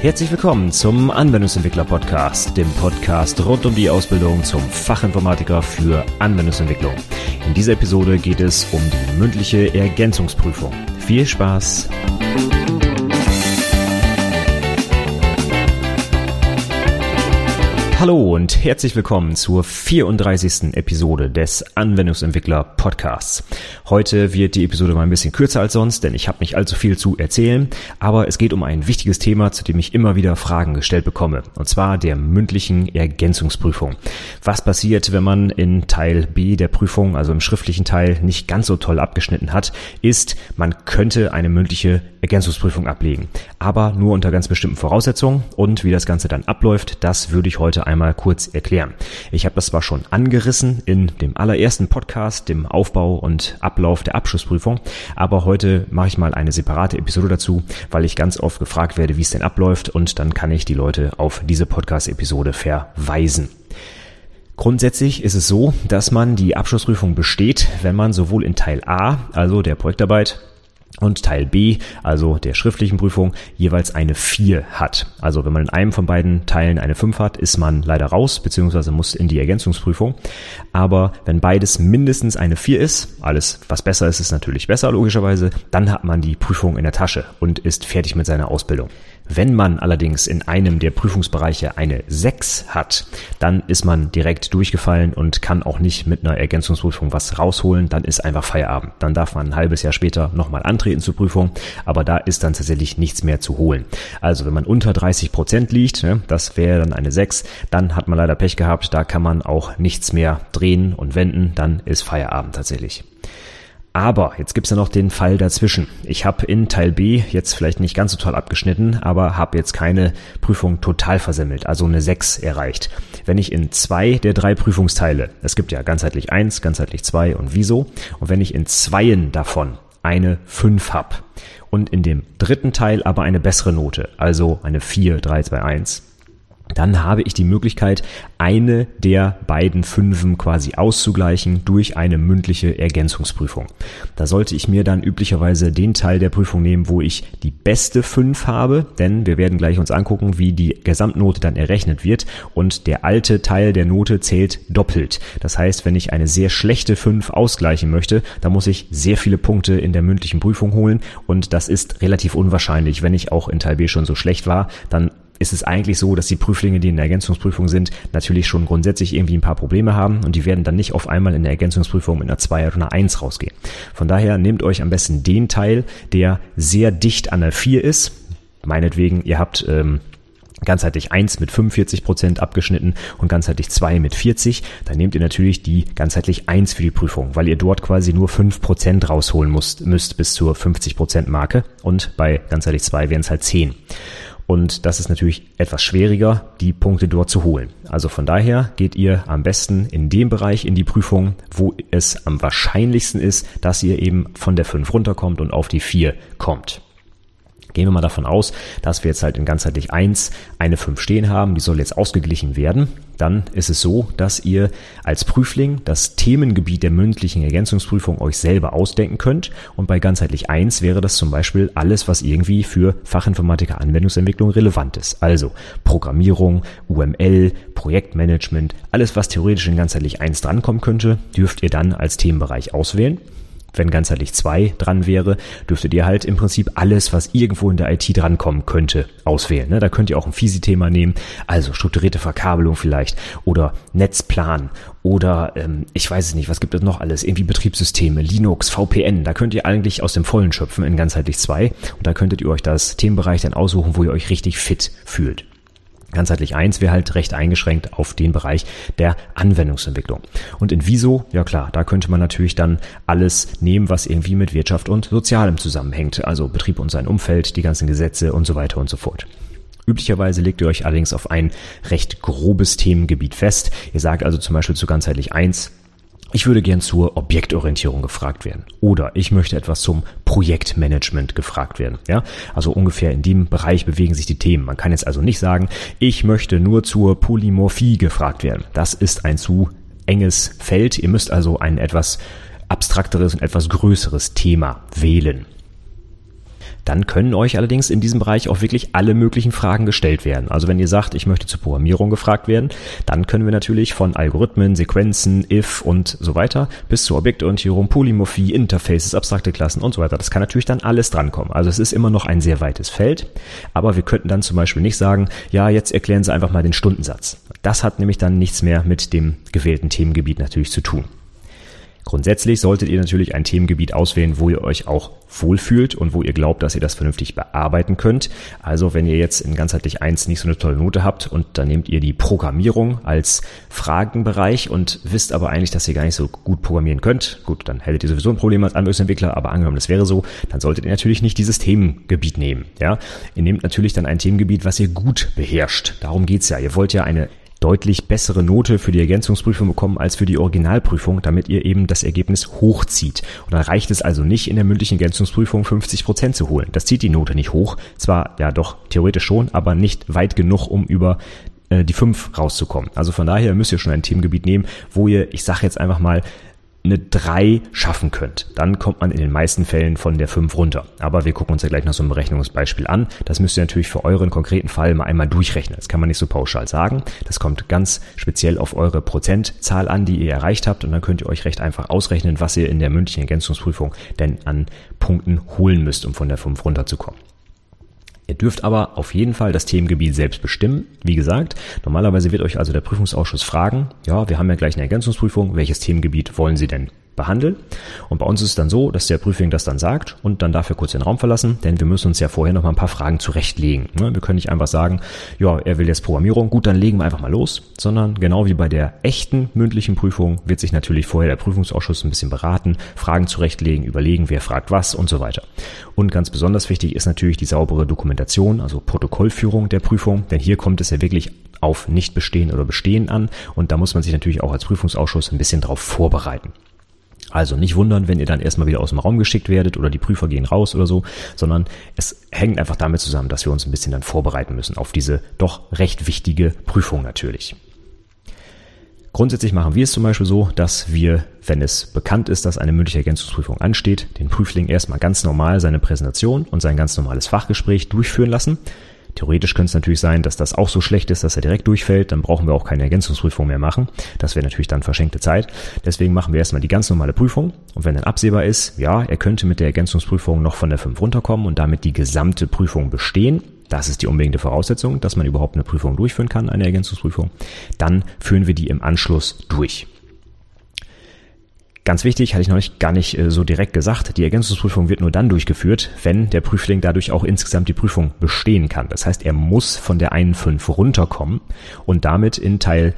Herzlich willkommen zum Anwendungsentwickler Podcast, dem Podcast rund um die Ausbildung zum Fachinformatiker für Anwendungsentwicklung. In dieser Episode geht es um die mündliche Ergänzungsprüfung. Viel Spaß! Hallo und herzlich willkommen zur 34. Episode des Anwendungsentwickler Podcasts. Heute wird die Episode mal ein bisschen kürzer als sonst, denn ich habe nicht allzu viel zu erzählen, aber es geht um ein wichtiges Thema, zu dem ich immer wieder Fragen gestellt bekomme, und zwar der mündlichen Ergänzungsprüfung. Was passiert, wenn man in Teil B der Prüfung, also im schriftlichen Teil, nicht ganz so toll abgeschnitten hat, ist, man könnte eine mündliche Ergänzungsprüfung ablegen, aber nur unter ganz bestimmten Voraussetzungen und wie das Ganze dann abläuft, das würde ich heute einmal kurz erklären. Ich habe das zwar schon angerissen in dem allerersten Podcast, dem Aufbau und Ablauf der Abschlussprüfung, aber heute mache ich mal eine separate Episode dazu, weil ich ganz oft gefragt werde, wie es denn abläuft und dann kann ich die Leute auf diese Podcast-Episode verweisen. Grundsätzlich ist es so, dass man die Abschlussprüfung besteht, wenn man sowohl in Teil A, also der Projektarbeit, und Teil B, also der schriftlichen Prüfung, jeweils eine 4 hat. Also wenn man in einem von beiden Teilen eine 5 hat, ist man leider raus, beziehungsweise muss in die Ergänzungsprüfung. Aber wenn beides mindestens eine 4 ist, alles was besser ist, ist natürlich besser logischerweise, dann hat man die Prüfung in der Tasche und ist fertig mit seiner Ausbildung. Wenn man allerdings in einem der Prüfungsbereiche eine 6 hat, dann ist man direkt durchgefallen und kann auch nicht mit einer Ergänzungsprüfung was rausholen, dann ist einfach Feierabend. Dann darf man ein halbes Jahr später nochmal antreten zur Prüfung, aber da ist dann tatsächlich nichts mehr zu holen. Also wenn man unter 30 Prozent liegt, ne, das wäre dann eine 6, dann hat man leider Pech gehabt, da kann man auch nichts mehr drehen und wenden, dann ist Feierabend tatsächlich. Aber jetzt gibt's ja noch den Fall dazwischen. Ich habe in Teil B jetzt vielleicht nicht ganz so toll abgeschnitten, aber habe jetzt keine Prüfung total versemmelt, also eine 6 erreicht. Wenn ich in zwei der drei Prüfungsteile, es gibt ja ganzheitlich 1, ganzheitlich 2 und wieso, und wenn ich in zweien davon eine 5 hab. Und in dem dritten Teil aber eine bessere Note, also eine 4, 3, 2, 1, dann habe ich die Möglichkeit, eine der beiden Fünfen quasi auszugleichen durch eine mündliche Ergänzungsprüfung. Da sollte ich mir dann üblicherweise den Teil der Prüfung nehmen, wo ich die beste Fünf habe, denn wir werden gleich uns angucken, wie die Gesamtnote dann errechnet wird und der alte Teil der Note zählt doppelt. Das heißt, wenn ich eine sehr schlechte Fünf ausgleichen möchte, dann muss ich sehr viele Punkte in der mündlichen Prüfung holen und das ist relativ unwahrscheinlich. Wenn ich auch in Teil B schon so schlecht war, dann ist es eigentlich so, dass die Prüflinge, die in der Ergänzungsprüfung sind, natürlich schon grundsätzlich irgendwie ein paar Probleme haben und die werden dann nicht auf einmal in der Ergänzungsprüfung mit einer 2 oder einer 1 rausgehen. Von daher nehmt euch am besten den Teil, der sehr dicht an der 4 ist. Meinetwegen, ihr habt ähm, ganzheitlich 1 mit 45 Prozent abgeschnitten und ganzheitlich 2 mit 40, dann nehmt ihr natürlich die ganzheitlich 1 für die Prüfung, weil ihr dort quasi nur 5 Prozent rausholen müsst, müsst bis zur 50 Prozent Marke und bei ganzheitlich 2 wären es halt 10. Und das ist natürlich etwas schwieriger, die Punkte dort zu holen. Also von daher geht ihr am besten in dem Bereich in die Prüfung, wo es am wahrscheinlichsten ist, dass ihr eben von der 5 runterkommt und auf die 4 kommt. Gehen wir mal davon aus, dass wir jetzt halt in ganzheitlich 1 eine 5 stehen haben, die soll jetzt ausgeglichen werden. Dann ist es so, dass ihr als Prüfling das Themengebiet der mündlichen Ergänzungsprüfung euch selber ausdenken könnt. Und bei ganzheitlich 1 wäre das zum Beispiel alles, was irgendwie für Fachinformatiker Anwendungsentwicklung relevant ist. Also Programmierung, UML, Projektmanagement, alles, was theoretisch in ganzheitlich 1 drankommen könnte, dürft ihr dann als Themenbereich auswählen wenn ganzheitlich zwei dran wäre, dürftet ihr halt im Prinzip alles, was irgendwo in der IT drankommen könnte, auswählen. Ne? Da könnt ihr auch ein Fisi-Thema nehmen, also strukturierte Verkabelung vielleicht oder Netzplan oder ähm, ich weiß es nicht, was gibt es noch alles? Irgendwie Betriebssysteme, Linux, VPN. Da könnt ihr eigentlich aus dem Vollen schöpfen in ganzheitlich zwei und da könntet ihr euch das Themenbereich dann aussuchen, wo ihr euch richtig fit fühlt. Ganzheitlich eins wäre halt recht eingeschränkt auf den Bereich der Anwendungsentwicklung. Und in Viso, ja klar, da könnte man natürlich dann alles nehmen, was irgendwie mit Wirtschaft und Sozialem zusammenhängt. Also Betrieb und sein Umfeld, die ganzen Gesetze und so weiter und so fort. Üblicherweise legt ihr euch allerdings auf ein recht grobes Themengebiet fest. Ihr sagt also zum Beispiel zu ganzheitlich eins ich würde gern zur Objektorientierung gefragt werden oder ich möchte etwas zum Projektmanagement gefragt werden. Ja, also ungefähr in dem Bereich bewegen sich die Themen. Man kann jetzt also nicht sagen, ich möchte nur zur Polymorphie gefragt werden. Das ist ein zu enges Feld. Ihr müsst also ein etwas abstrakteres und etwas größeres Thema wählen. Dann können euch allerdings in diesem Bereich auch wirklich alle möglichen Fragen gestellt werden. Also wenn ihr sagt, ich möchte zur Programmierung gefragt werden, dann können wir natürlich von Algorithmen, Sequenzen, if und so weiter bis zur Objektorientierung, Polymorphie, Interfaces, abstrakte Klassen und so weiter. Das kann natürlich dann alles drankommen. Also es ist immer noch ein sehr weites Feld, aber wir könnten dann zum Beispiel nicht sagen, ja, jetzt erklären Sie einfach mal den Stundensatz. Das hat nämlich dann nichts mehr mit dem gewählten Themengebiet natürlich zu tun. Grundsätzlich solltet ihr natürlich ein Themengebiet auswählen, wo ihr euch auch wohlfühlt und wo ihr glaubt, dass ihr das vernünftig bearbeiten könnt. Also wenn ihr jetzt in ganzheitlich eins nicht so eine tolle Note habt und dann nehmt ihr die Programmierung als Fragenbereich und wisst aber eigentlich, dass ihr gar nicht so gut programmieren könnt. Gut, dann hättet ihr sowieso ein Problem als Anwendungsentwickler, aber angenommen, das wäre so, dann solltet ihr natürlich nicht dieses Themengebiet nehmen. Ja, ihr nehmt natürlich dann ein Themengebiet, was ihr gut beherrscht. Darum geht's ja. Ihr wollt ja eine deutlich bessere Note für die Ergänzungsprüfung bekommen als für die Originalprüfung, damit ihr eben das Ergebnis hochzieht. Und dann reicht es also nicht, in der mündlichen Ergänzungsprüfung 50 Prozent zu holen. Das zieht die Note nicht hoch. Zwar ja doch theoretisch schon, aber nicht weit genug, um über äh, die 5 rauszukommen. Also von daher müsst ihr schon ein Themengebiet nehmen, wo ihr, ich sage jetzt einfach mal, eine 3 schaffen könnt, dann kommt man in den meisten Fällen von der 5 runter. Aber wir gucken uns ja gleich noch so ein Berechnungsbeispiel an. Das müsst ihr natürlich für euren konkreten Fall mal einmal durchrechnen. Das kann man nicht so pauschal sagen. Das kommt ganz speziell auf eure Prozentzahl an, die ihr erreicht habt. Und dann könnt ihr euch recht einfach ausrechnen, was ihr in der mündlichen Ergänzungsprüfung denn an Punkten holen müsst, um von der 5 runterzukommen. Ihr dürft aber auf jeden Fall das Themengebiet selbst bestimmen. Wie gesagt, normalerweise wird euch also der Prüfungsausschuss fragen, ja, wir haben ja gleich eine Ergänzungsprüfung, welches Themengebiet wollen Sie denn behandeln. Und bei uns ist es dann so, dass der Prüfling das dann sagt und dann darf er kurz den Raum verlassen, denn wir müssen uns ja vorher noch mal ein paar Fragen zurechtlegen. Ne? Wir können nicht einfach sagen, ja, er will jetzt Programmierung, gut, dann legen wir einfach mal los, sondern genau wie bei der echten mündlichen Prüfung wird sich natürlich vorher der Prüfungsausschuss ein bisschen beraten, Fragen zurechtlegen, überlegen, wer fragt was und so weiter. Und ganz besonders wichtig ist natürlich die saubere Dokumentation, also Protokollführung der Prüfung, denn hier kommt es ja wirklich auf nicht bestehen oder bestehen an und da muss man sich natürlich auch als Prüfungsausschuss ein bisschen drauf vorbereiten. Also nicht wundern, wenn ihr dann erstmal wieder aus dem Raum geschickt werdet oder die Prüfer gehen raus oder so, sondern es hängt einfach damit zusammen, dass wir uns ein bisschen dann vorbereiten müssen auf diese doch recht wichtige Prüfung natürlich. Grundsätzlich machen wir es zum Beispiel so, dass wir, wenn es bekannt ist, dass eine mündliche Ergänzungsprüfung ansteht, den Prüfling erstmal ganz normal seine Präsentation und sein ganz normales Fachgespräch durchführen lassen. Theoretisch könnte es natürlich sein, dass das auch so schlecht ist, dass er direkt durchfällt. Dann brauchen wir auch keine Ergänzungsprüfung mehr machen. Das wäre natürlich dann verschenkte Zeit. Deswegen machen wir erstmal die ganz normale Prüfung. Und wenn dann absehbar ist, ja, er könnte mit der Ergänzungsprüfung noch von der 5 runterkommen und damit die gesamte Prüfung bestehen, das ist die unbedingte Voraussetzung, dass man überhaupt eine Prüfung durchführen kann, eine Ergänzungsprüfung, dann führen wir die im Anschluss durch. Ganz wichtig, hatte ich noch gar nicht äh, so direkt gesagt, die Ergänzungsprüfung wird nur dann durchgeführt, wenn der Prüfling dadurch auch insgesamt die Prüfung bestehen kann. Das heißt, er muss von der einen 5 runterkommen und damit in Teil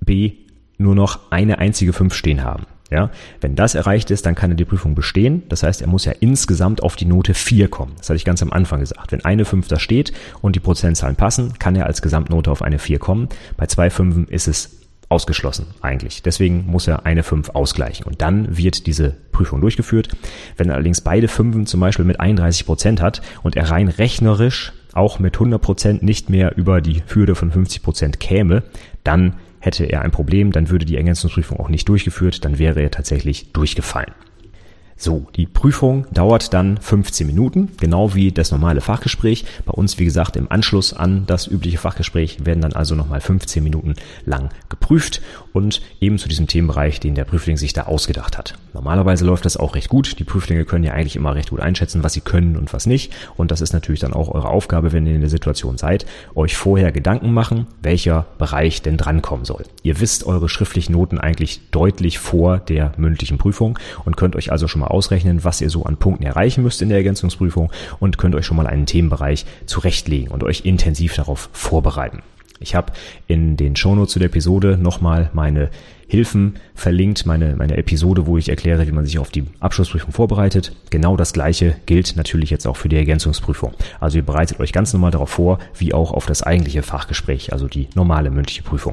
B nur noch eine einzige 5 stehen haben. Ja, wenn das erreicht ist, dann kann er die Prüfung bestehen. Das heißt, er muss ja insgesamt auf die Note 4 kommen. Das hatte ich ganz am Anfang gesagt. Wenn eine 5 da steht und die Prozentzahlen passen, kann er als Gesamtnote auf eine 4 kommen. Bei zwei Fünfen ist es ausgeschlossen eigentlich. Deswegen muss er eine 5 ausgleichen. Und dann wird diese Prüfung durchgeführt. Wenn er allerdings beide Fünfen zum Beispiel mit 31 Prozent hat und er rein rechnerisch auch mit 100 Prozent nicht mehr über die Hürde von 50 Prozent käme, dann hätte er ein Problem, dann würde die Ergänzungsprüfung auch nicht durchgeführt, dann wäre er tatsächlich durchgefallen. So, die Prüfung dauert dann 15 Minuten, genau wie das normale Fachgespräch. Bei uns, wie gesagt, im Anschluss an das übliche Fachgespräch werden dann also nochmal 15 Minuten lang geprüft und eben zu diesem Themenbereich, den der Prüfling sich da ausgedacht hat. Normalerweise läuft das auch recht gut. Die Prüflinge können ja eigentlich immer recht gut einschätzen, was sie können und was nicht. Und das ist natürlich dann auch eure Aufgabe, wenn ihr in der Situation seid, euch vorher Gedanken machen, welcher Bereich denn drankommen soll. Ihr wisst eure schriftlichen Noten eigentlich deutlich vor der mündlichen Prüfung und könnt euch also schon mal ausrechnen, was ihr so an Punkten erreichen müsst in der Ergänzungsprüfung und könnt euch schon mal einen Themenbereich zurechtlegen und euch intensiv darauf vorbereiten. Ich habe in den Shownotes zu der Episode nochmal meine Hilfen verlinkt, meine, meine Episode, wo ich erkläre, wie man sich auf die Abschlussprüfung vorbereitet. Genau das gleiche gilt natürlich jetzt auch für die Ergänzungsprüfung. Also ihr bereitet euch ganz normal darauf vor, wie auch auf das eigentliche Fachgespräch, also die normale mündliche Prüfung.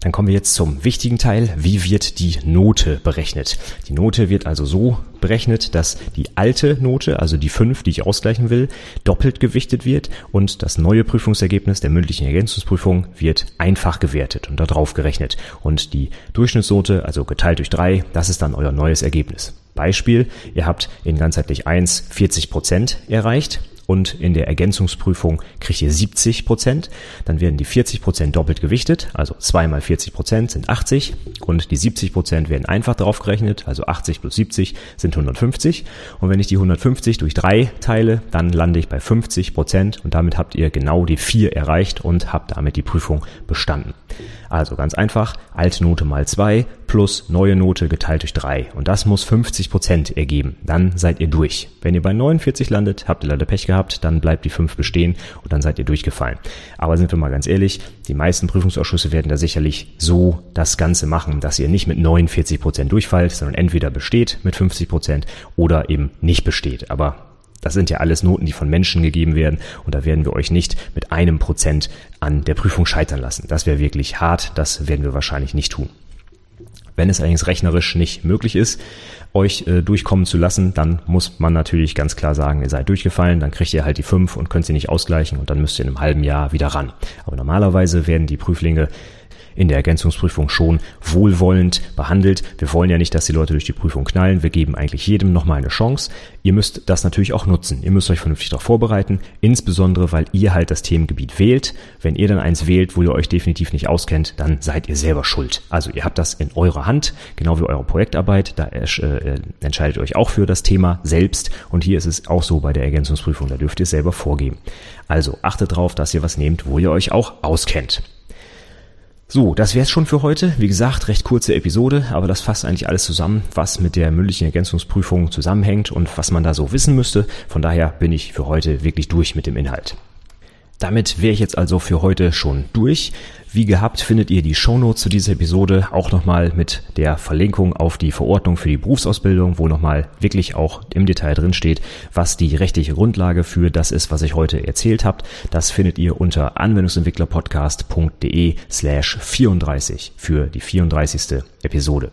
dann kommen wir jetzt zum wichtigen Teil. Wie wird die Note berechnet? Die Note wird also so berechnet, dass die alte Note, also die 5, die ich ausgleichen will, doppelt gewichtet wird und das neue Prüfungsergebnis der mündlichen Ergänzungsprüfung wird einfach gewertet und darauf gerechnet. Und die Durchschnittsnote, also geteilt durch 3, das ist dann euer neues Ergebnis. Beispiel, ihr habt in ganzheitlich 1 40 Prozent erreicht und in der Ergänzungsprüfung kriegt ihr 70 Prozent. Dann werden die 40 Prozent doppelt gewichtet, also 2 mal 40 Prozent sind 80 und die 70 Prozent werden einfach drauf gerechnet, also 80 plus 70 sind 150. Und wenn ich die 150 durch 3 teile, dann lande ich bei 50 Prozent und damit habt ihr genau die 4 erreicht und habt damit die Prüfung bestanden. Also ganz einfach, alte Note mal 2 plus neue Note geteilt durch 3. Und das muss 50 Prozent ergeben. Dann seid ihr durch. Wenn ihr bei 49 landet, habt ihr leider Pech gehabt, dann bleibt die 5 bestehen und dann seid ihr durchgefallen. Aber sind wir mal ganz ehrlich, die meisten Prüfungsausschüsse werden da sicherlich so das Ganze machen, dass ihr nicht mit 49 Prozent durchfallt, sondern entweder besteht mit 50 Prozent oder eben nicht besteht. Aber das sind ja alles Noten, die von Menschen gegeben werden und da werden wir euch nicht mit einem Prozent an der Prüfung scheitern lassen. Das wäre wirklich hart, das werden wir wahrscheinlich nicht tun. Wenn es allerdings rechnerisch nicht möglich ist, euch äh, durchkommen zu lassen, dann muss man natürlich ganz klar sagen, ihr seid durchgefallen, dann kriegt ihr halt die fünf und könnt sie nicht ausgleichen und dann müsst ihr in einem halben Jahr wieder ran. Aber normalerweise werden die Prüflinge in der Ergänzungsprüfung schon wohlwollend behandelt. Wir wollen ja nicht, dass die Leute durch die Prüfung knallen. Wir geben eigentlich jedem nochmal eine Chance. Ihr müsst das natürlich auch nutzen. Ihr müsst euch vernünftig darauf vorbereiten, insbesondere weil ihr halt das Themengebiet wählt. Wenn ihr dann eins wählt, wo ihr euch definitiv nicht auskennt, dann seid ihr selber schuld. Also ihr habt das in eurer Hand, genau wie eure Projektarbeit. Da äh, entscheidet euch auch für das Thema selbst. Und hier ist es auch so bei der Ergänzungsprüfung. Da dürft ihr es selber vorgeben. Also achtet darauf, dass ihr was nehmt, wo ihr euch auch auskennt. So, das wär's schon für heute. Wie gesagt, recht kurze Episode, aber das fasst eigentlich alles zusammen, was mit der mündlichen Ergänzungsprüfung zusammenhängt und was man da so wissen müsste. Von daher bin ich für heute wirklich durch mit dem Inhalt. Damit wäre ich jetzt also für heute schon durch. Wie gehabt findet ihr die Shownotes zu dieser Episode auch nochmal mit der Verlinkung auf die Verordnung für die Berufsausbildung, wo nochmal wirklich auch im Detail drin steht, was die rechtliche Grundlage für das ist, was ich heute erzählt habt. Das findet ihr unter anwendungsentwicklerpodcast.de slash 34 für die 34. Episode.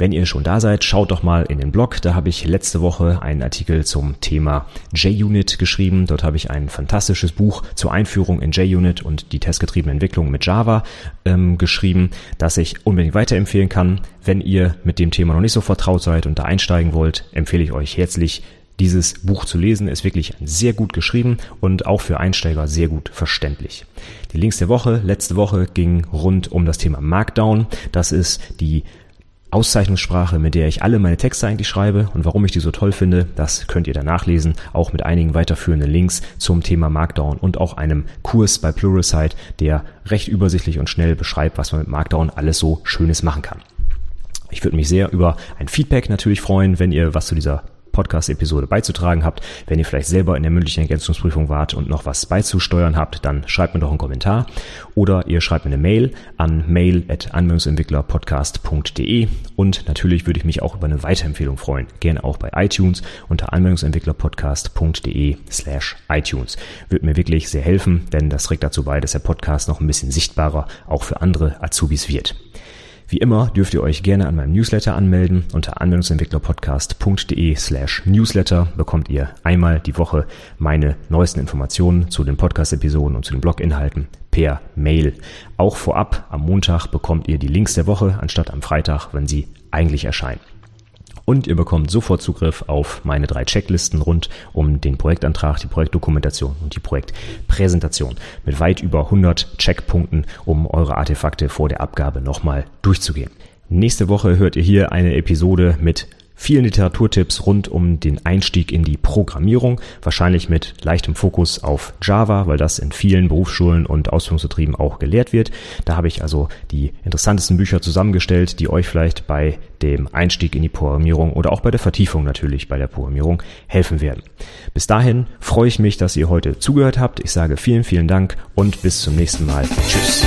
Wenn ihr schon da seid, schaut doch mal in den Blog. Da habe ich letzte Woche einen Artikel zum Thema JUnit geschrieben. Dort habe ich ein fantastisches Buch zur Einführung in JUnit und die testgetriebene Entwicklung mit Java ähm, geschrieben, das ich unbedingt weiterempfehlen kann. Wenn ihr mit dem Thema noch nicht so vertraut seid und da einsteigen wollt, empfehle ich euch herzlich dieses Buch zu lesen, ist wirklich sehr gut geschrieben und auch für Einsteiger sehr gut verständlich. Die Links der Woche, letzte Woche ging rund um das Thema Markdown. Das ist die Auszeichnungssprache, mit der ich alle meine Texte eigentlich schreibe und warum ich die so toll finde, das könnt ihr da nachlesen, auch mit einigen weiterführenden Links zum Thema Markdown und auch einem Kurs bei Pluralsight, der recht übersichtlich und schnell beschreibt, was man mit Markdown alles so Schönes machen kann. Ich würde mich sehr über ein Feedback natürlich freuen, wenn ihr was zu dieser Podcast-Episode beizutragen habt. Wenn ihr vielleicht selber in der mündlichen Ergänzungsprüfung wart und noch was beizusteuern habt, dann schreibt mir doch einen Kommentar oder ihr schreibt mir eine Mail an mail.anwendungsentwicklerpodcast.de und natürlich würde ich mich auch über eine Weiterempfehlung freuen. Gerne auch bei iTunes unter anwendungsentwicklerpodcast.de slash iTunes. Würde mir wirklich sehr helfen, denn das trägt dazu bei, dass der Podcast noch ein bisschen sichtbarer auch für andere Azubis wird. Wie immer dürft ihr euch gerne an meinem Newsletter anmelden. Unter anwendungsentwicklerpodcast.de slash newsletter bekommt ihr einmal die Woche meine neuesten Informationen zu den Podcast-Episoden und zu den Blog-Inhalten per Mail. Auch vorab am Montag bekommt ihr die Links der Woche anstatt am Freitag, wenn sie eigentlich erscheinen und ihr bekommt sofort Zugriff auf meine drei Checklisten rund um den Projektantrag, die Projektdokumentation und die Projektpräsentation mit weit über 100 Checkpunkten, um eure Artefakte vor der Abgabe nochmal durchzugehen. Nächste Woche hört ihr hier eine Episode mit vielen Literaturtipps rund um den Einstieg in die Programmierung, wahrscheinlich mit leichtem Fokus auf Java, weil das in vielen Berufsschulen und Ausbildungsbetrieben auch gelehrt wird. Da habe ich also die interessantesten Bücher zusammengestellt, die euch vielleicht bei dem Einstieg in die Programmierung oder auch bei der Vertiefung natürlich bei der Programmierung helfen werden. Bis dahin freue ich mich, dass ihr heute zugehört habt. Ich sage vielen, vielen Dank und bis zum nächsten Mal. Tschüss.